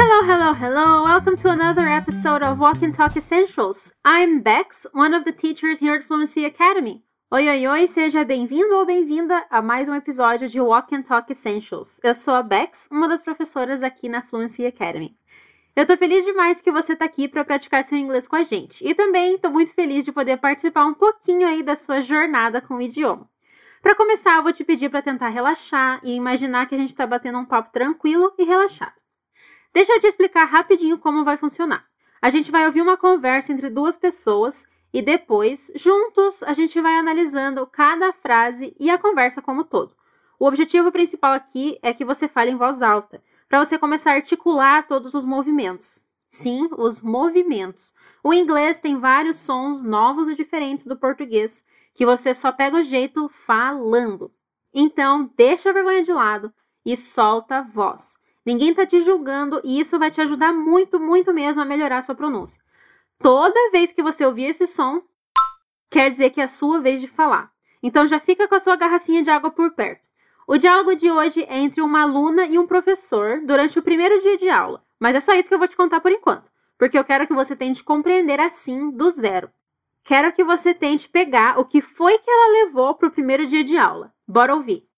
Hello, hello, hello. Welcome to another episode of Walk and Talk Essentials. I'm Bex, one of the teachers here at Fluency Academy. Oi, oi, oi, seja bem-vindo ou bem-vinda a mais um episódio de Walk and Talk Essentials. Eu sou a Bex, uma das professoras aqui na Fluency Academy. Eu tô feliz demais que você tá aqui para praticar seu inglês com a gente. E também tô muito feliz de poder participar um pouquinho aí da sua jornada com o idioma. Para começar, eu vou te pedir para tentar relaxar e imaginar que a gente está batendo um papo tranquilo e relaxado. Deixa eu te explicar rapidinho como vai funcionar. A gente vai ouvir uma conversa entre duas pessoas e depois, juntos, a gente vai analisando cada frase e a conversa como todo. O objetivo principal aqui é que você fale em voz alta, para você começar a articular todos os movimentos. Sim, os movimentos. O inglês tem vários sons novos e diferentes do português, que você só pega o jeito falando. Então, deixa a vergonha de lado e solta a voz. Ninguém está te julgando e isso vai te ajudar muito, muito mesmo a melhorar a sua pronúncia. Toda vez que você ouvir esse som, quer dizer que é a sua vez de falar. Então já fica com a sua garrafinha de água por perto. O diálogo de hoje é entre uma aluna e um professor durante o primeiro dia de aula, mas é só isso que eu vou te contar por enquanto, porque eu quero que você tente compreender assim do zero. Quero que você tente pegar o que foi que ela levou para o primeiro dia de aula. Bora ouvir.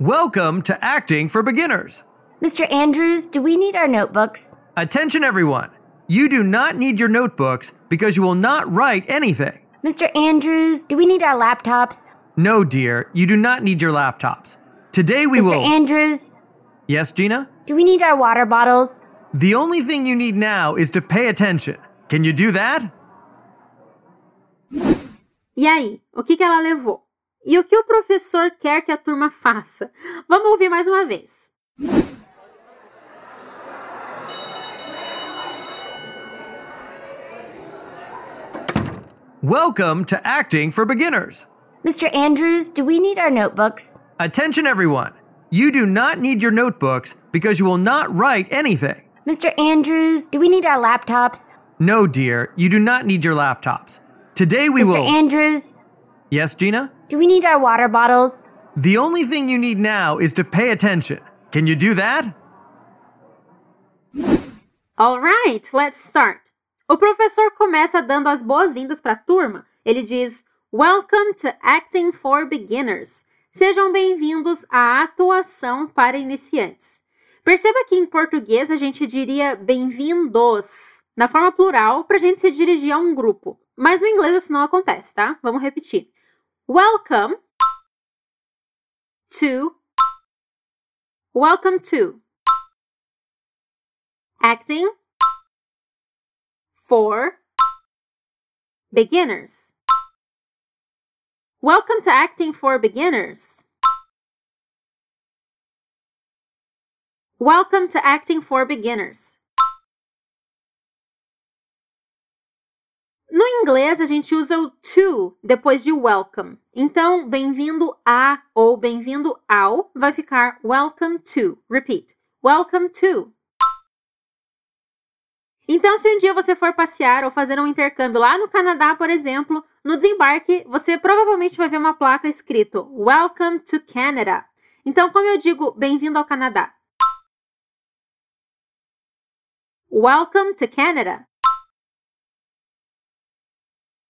Welcome to Acting for Beginners. Mr. Andrews, do we need our notebooks? Attention, everyone. You do not need your notebooks because you will not write anything. Mr. Andrews, do we need our laptops? No, dear, you do not need your laptops. Today we Mr. will. Mr. Andrews, yes, Gina? do we need our water bottles? The only thing you need now is to pay attention. Can you do that? E aí, o que, que ela levou? E o que o professor quer que a turma faça? Vamos ouvir mais uma vez. Welcome to Acting for Beginners. Mr. Andrews, do we need our notebooks? Attention, everyone. You do not need your notebooks because you will not write anything. Mr. Andrews, do we need our laptops? No, dear, you do not need your laptops. Today we Mr. will. Andrews, yes, Gina? do we need our water bottles? The only thing you need now is to pay attention. Can you do that? Alright, let's start. O professor começa dando as boas-vindas para a turma. Ele diz: Welcome to Acting for Beginners. Sejam bem-vindos à atuação para iniciantes. Perceba que em português a gente diria bem-vindos na forma plural para a gente se dirigir a um grupo. Mas no inglês isso não acontece, tá? Vamos repetir. Welcome to. Welcome to. Acting for beginners. Welcome to Acting for Beginners. Welcome to Acting for Beginners. No inglês, a gente usa o to depois de welcome. Então, bem-vindo a ou bem-vindo ao vai ficar welcome to. Repeat. Welcome to. Então, se um dia você for passear ou fazer um intercâmbio lá no Canadá, por exemplo, no desembarque, você provavelmente vai ver uma placa escrito Welcome to Canada. Então, como eu digo bem-vindo ao Canadá? Welcome to Canada.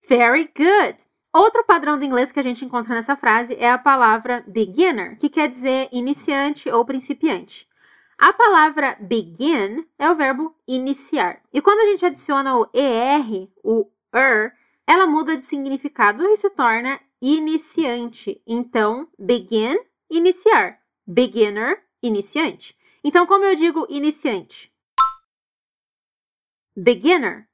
Very good. Outro padrão do inglês que a gente encontra nessa frase é a palavra beginner, que quer dizer iniciante ou principiante. A palavra begin é o verbo iniciar. E quando a gente adiciona o er, o er, ela muda de significado e se torna iniciante. Então, begin, iniciar. Beginner, iniciante. Então, como eu digo iniciante? Beginner.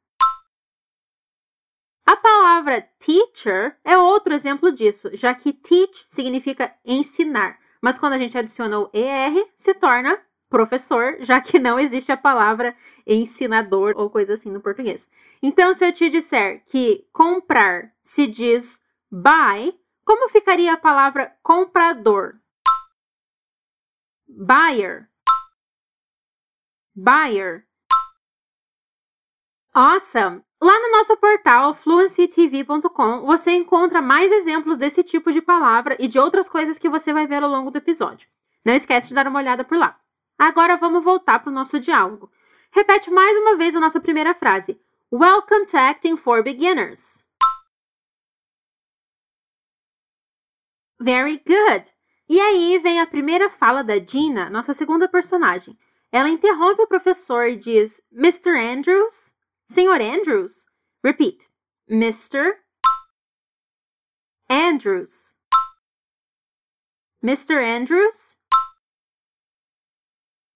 A palavra teacher é outro exemplo disso, já que teach significa ensinar, mas quando a gente adiciona o er, se torna professor, já que não existe a palavra ensinador ou coisa assim no português. Então, se eu te disser que comprar se diz buy, como ficaria a palavra comprador? Buyer. Buyer. Awesome! Lá no nosso portal fluencytv.com você encontra mais exemplos desse tipo de palavra e de outras coisas que você vai ver ao longo do episódio. Não esquece de dar uma olhada por lá. Agora vamos voltar para o nosso diálogo. Repete mais uma vez a nossa primeira frase. Welcome to Acting for Beginners. Very good. E aí vem a primeira fala da Gina, nossa segunda personagem. Ela interrompe o professor e diz: Mr. Andrews? Senhor Andrews? Repeat. Mr. Andrews. Mr. Andrews?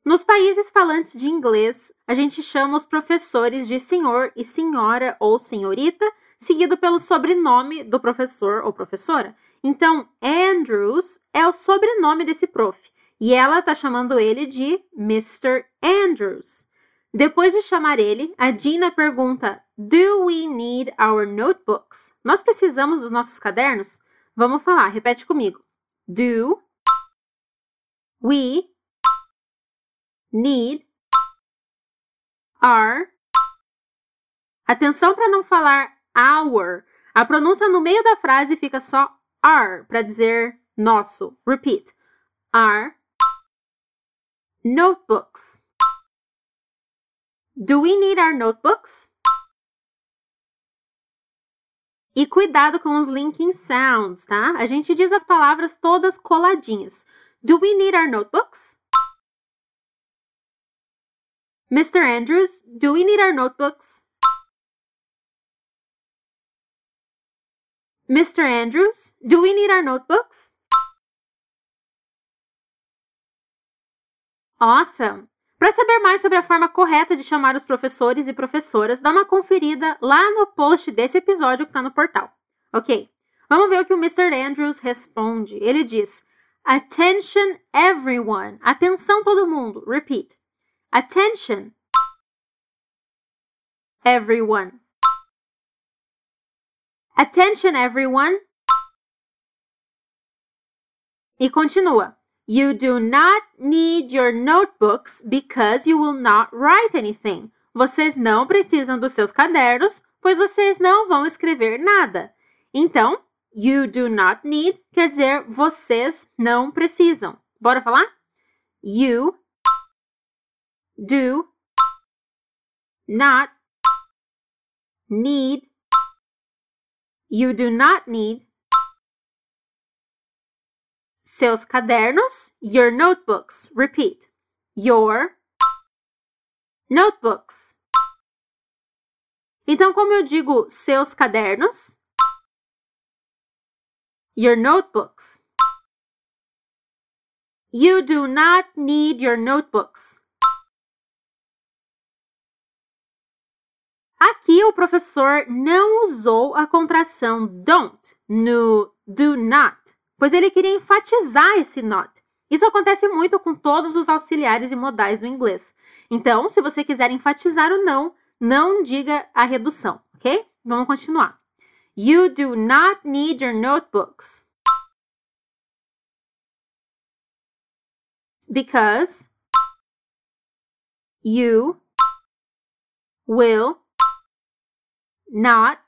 Nos países falantes de inglês, a gente chama os professores de senhor e senhora ou senhorita, seguido pelo sobrenome do professor ou professora. Então, Andrews é o sobrenome desse prof. E ela está chamando ele de Mr. Andrews. Depois de chamar ele, a Dina pergunta: Do we need our notebooks? Nós precisamos dos nossos cadernos? Vamos falar, repete comigo. Do we need our. Atenção para não falar our. A pronúncia no meio da frase fica só are para dizer nosso. Repeat. Our notebooks. Do we need our notebooks? E cuidado com os linking sounds, tá? A gente diz as palavras todas coladinhas. Do we need our notebooks? Mr. Andrews, do we need our notebooks? Mr. Andrews, do we need our notebooks? Awesome! Para saber mais sobre a forma correta de chamar os professores e professoras, dá uma conferida lá no post desse episódio que está no portal. Ok, vamos ver o que o Mr. Andrews responde. Ele diz: Attention everyone. Atenção todo mundo. Repeat. Attention everyone. Attention, everyone! E continua. You do not need your notebooks because you will not write anything. Vocês não precisam dos seus cadernos, pois vocês não vão escrever nada. Então, you do not need quer dizer vocês não precisam. Bora falar? You do not need You do not need seus cadernos, your notebooks. Repeat. Your notebooks. Então, como eu digo seus cadernos? Your notebooks. You do not need your notebooks. Aqui o professor não usou a contração don't no do not, pois ele queria enfatizar esse not. Isso acontece muito com todos os auxiliares e modais do inglês. Então, se você quiser enfatizar o não, não diga a redução, ok? Vamos continuar. You do not need your notebooks. Because you will not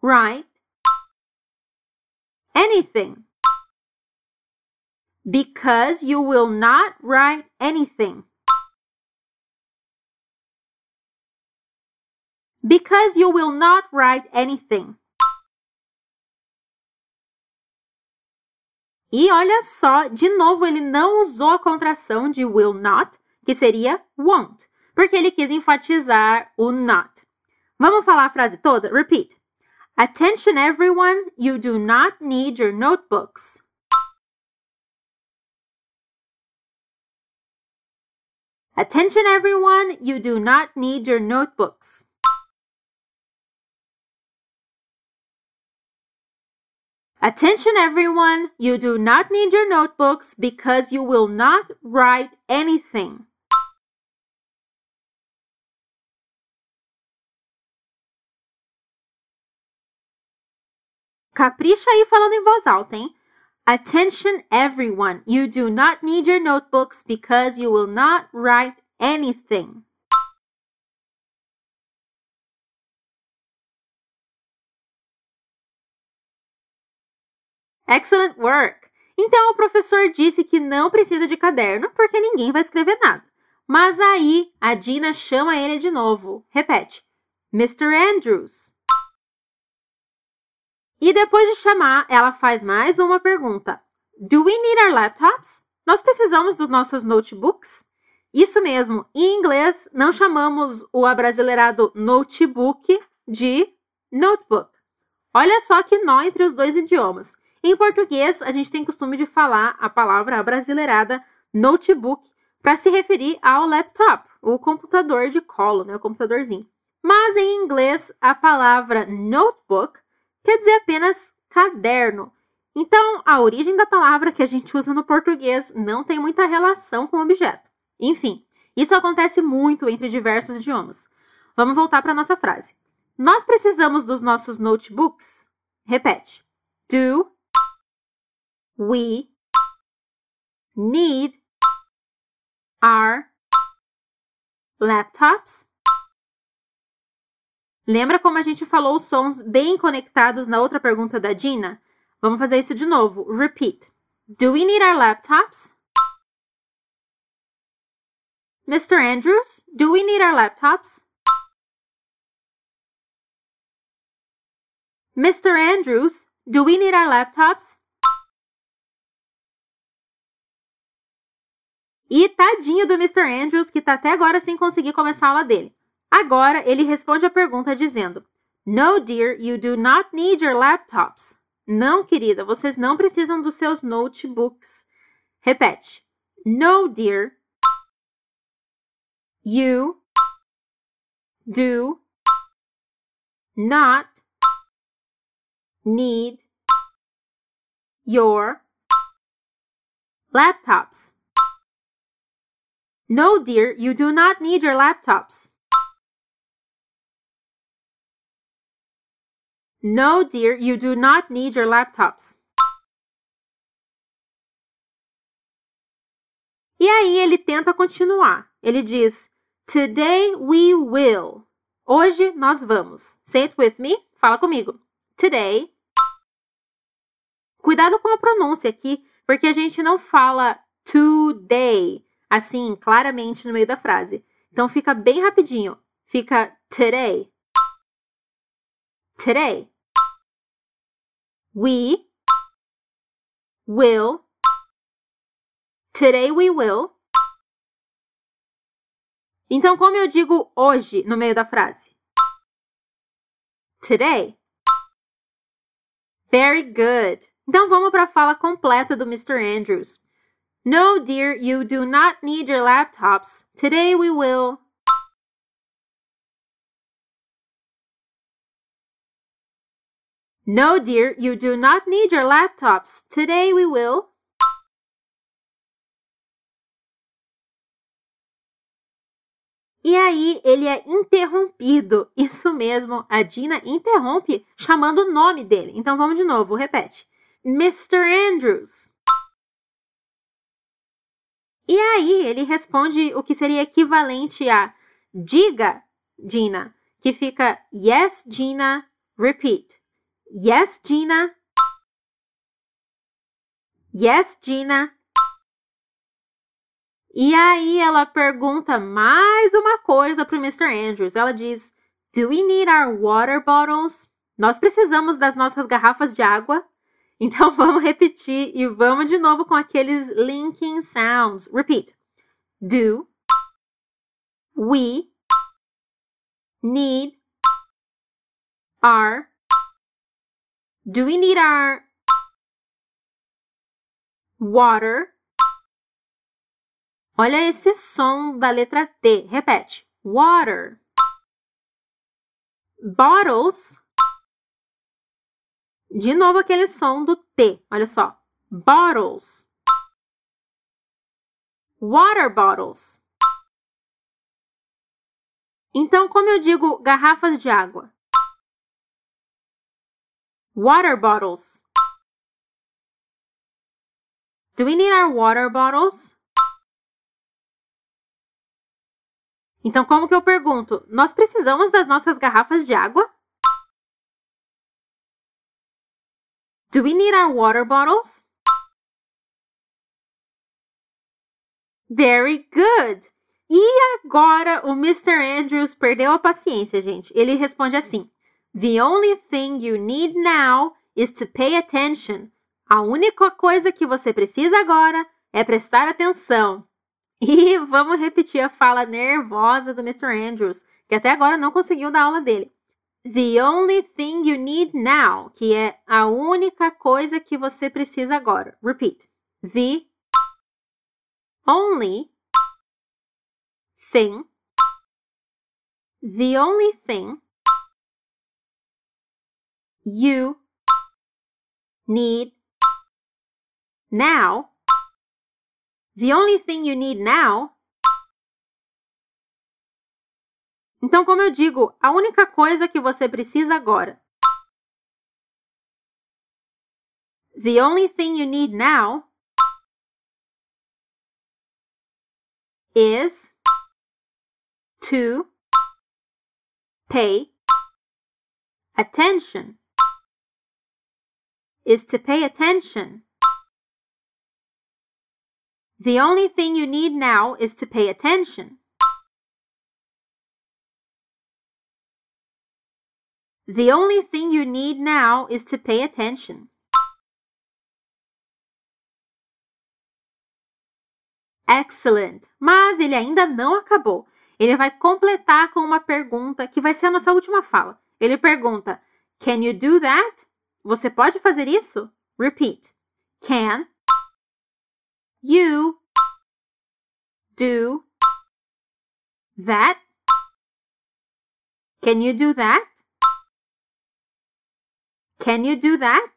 write anything because you will not write anything. Because you will not write anything. E olha só, de novo, ele não usou a contração de will not, que seria won't, porque ele quis enfatizar o not. Vamos falar a frase toda? Repeat. Attention everyone, you do not need your notebooks. Attention everyone, you do not need your notebooks. Attention everyone, you do not need your notebooks because you will not write anything. Capricha aí falando em voz alta, hein? Attention everyone, you do not need your notebooks because you will not write anything. Excellent work! Então o professor disse que não precisa de caderno porque ninguém vai escrever nada. Mas aí a Dina chama ele de novo. Repete: Mr. Andrews. E depois de chamar, ela faz mais uma pergunta: Do we need our laptops? Nós precisamos dos nossos notebooks? Isso mesmo, em inglês não chamamos o abrasileirado notebook de notebook. Olha só que nó entre os dois idiomas. Em português, a gente tem costume de falar a palavra abrasileirada notebook para se referir ao laptop, o computador de colo, né, o computadorzinho. Mas em inglês, a palavra notebook quer dizer apenas caderno. Então, a origem da palavra que a gente usa no português não tem muita relação com o objeto. Enfim, isso acontece muito entre diversos idiomas. Vamos voltar para nossa frase. Nós precisamos dos nossos notebooks? Repete. Do we need our laptops? Lembra como a gente falou os sons bem conectados na outra pergunta da Dina? Vamos fazer isso de novo. Repeat. Do we need our laptops? Mr. Andrews, do we need our laptops? Mr. Andrews, do we need our laptops? E tadinho do Mr. Andrews, que tá até agora sem conseguir começar a aula dele. Agora ele responde a pergunta dizendo: No, dear, you do not need your laptops. Não, querida, vocês não precisam dos seus notebooks. Repete: No, dear, you do not need your laptops. No, dear, you do not need your laptops. No, dear, you do not need your laptops. E aí ele tenta continuar. Ele diz: Today we will. Hoje nós vamos. Say it with me. Fala comigo. Today. Cuidado com a pronúncia aqui, porque a gente não fala today assim, claramente no meio da frase. Então fica bem rapidinho. Fica today. Today. We will. Today we will. Então, como eu digo hoje no meio da frase? Today. Very good. Então vamos para a fala completa do Mr. Andrews. No, dear, you do not need your laptops. Today we will. No, dear, you do not need your laptops. Today we will. E aí ele é interrompido. Isso mesmo, a Dina interrompe chamando o nome dele. Então vamos de novo, repete. Mr. Andrews. E aí ele responde o que seria equivalente a diga, Dina, que fica yes, Gina, repeat. Yes, Gina. Yes, Gina. E aí ela pergunta mais uma coisa para o Mr. Andrews. Ela diz: Do we need our water bottles? Nós precisamos das nossas garrafas de água? Então vamos repetir e vamos de novo com aqueles linking sounds. Repeat. Do we need our Do we need our water? Olha esse som da letra T. Repete. Water. Bottles. De novo aquele som do T. Olha só. Bottles. Water bottles. Então, como eu digo garrafas de água? Water bottles. Do we need our water bottles? Então, como que eu pergunto? Nós precisamos das nossas garrafas de água? Do we need our water bottles? Very good. E agora o Mr. Andrews perdeu a paciência, gente. Ele responde assim: The only thing you need now is to pay attention. A única coisa que você precisa agora é prestar atenção. E vamos repetir a fala nervosa do Mr. Andrews, que até agora não conseguiu dar aula dele. The only thing you need now, que é a única coisa que você precisa agora. Repeat. The only thing. The only thing you need now. The only thing you need now. Então, como eu digo, a única coisa que você precisa agora. The only thing you need now is to pay attention. Is to pay attention. The only thing you need now is to pay attention. The only thing you need now is to pay attention. Excellent! Mas ele ainda não acabou. Ele vai completar com uma pergunta que vai ser a nossa última fala. Ele pergunta: Can you do that? Você pode fazer isso? Repeat. Can you do that? Can you do that? Can you do that?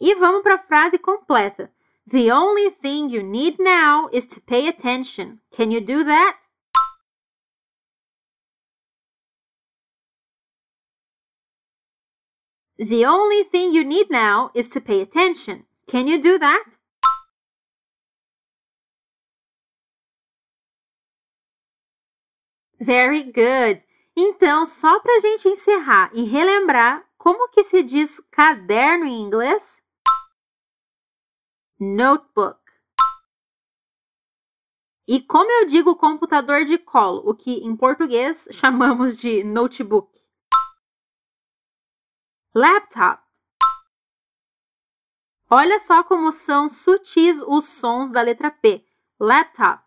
E vamos para a frase completa. The only thing you need now is to pay attention. Can you do that? The only thing you need now is to pay attention. Can you do that? Very good. Então, só para a gente encerrar e relembrar como que se diz caderno em inglês? Notebook. E como eu digo computador de colo, o que em português chamamos de notebook? Laptop. Olha só como são sutis os sons da letra P. Laptop.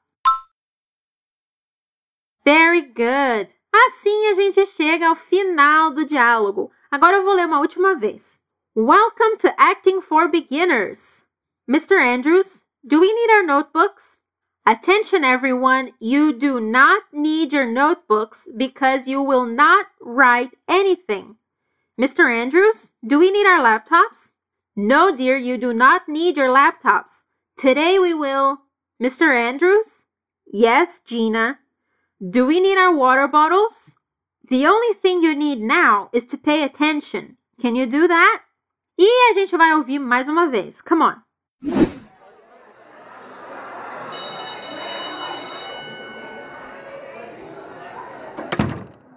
Very good. Assim a gente chega ao final do diálogo. Agora eu vou ler uma última vez. Welcome to Acting for Beginners. Mr. Andrews, do we need our notebooks? Attention, everyone. You do not need your notebooks because you will not write anything. Mr. Andrews, do we need our laptops? No, dear, you do not need your laptops. Today we will. Mr. Andrews? Yes, Gina. Do we need our water bottles? The only thing you need now is to pay attention. Can you do that? E a gente vai ouvir mais uma vez. Come on.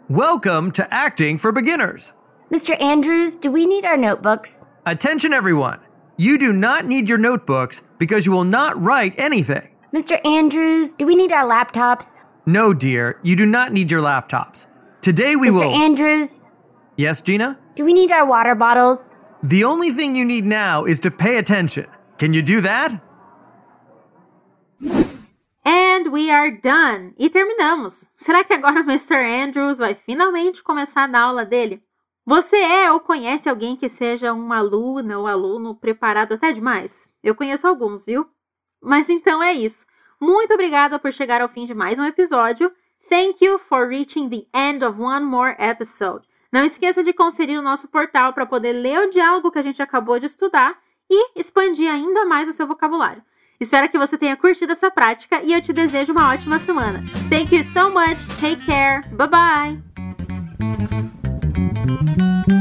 Welcome to Acting for Beginners. Mr. Andrews, do we need our notebooks? Attention, everyone. You do not need your notebooks because you will not write anything. Mr. Andrews, do we need our laptops? No, dear, you do not need your laptops. Today we Mr. will. Mr. Andrews, yes, Gina? do we need our water bottles? The only thing you need now is to pay attention. Can you do that? And we are done. E terminamos. Será que agora o Mr. Andrews vai finalmente começar a dar aula dele? Você é ou conhece alguém que seja uma aluna ou aluno preparado até demais? Eu conheço alguns, viu? Mas então é isso. Muito obrigada por chegar ao fim de mais um episódio. Thank you for reaching the end of one more episode. Não esqueça de conferir o nosso portal para poder ler o diálogo que a gente acabou de estudar e expandir ainda mais o seu vocabulário. Espero que você tenha curtido essa prática e eu te desejo uma ótima semana. Thank you so much. Take care. Bye bye. Thank you.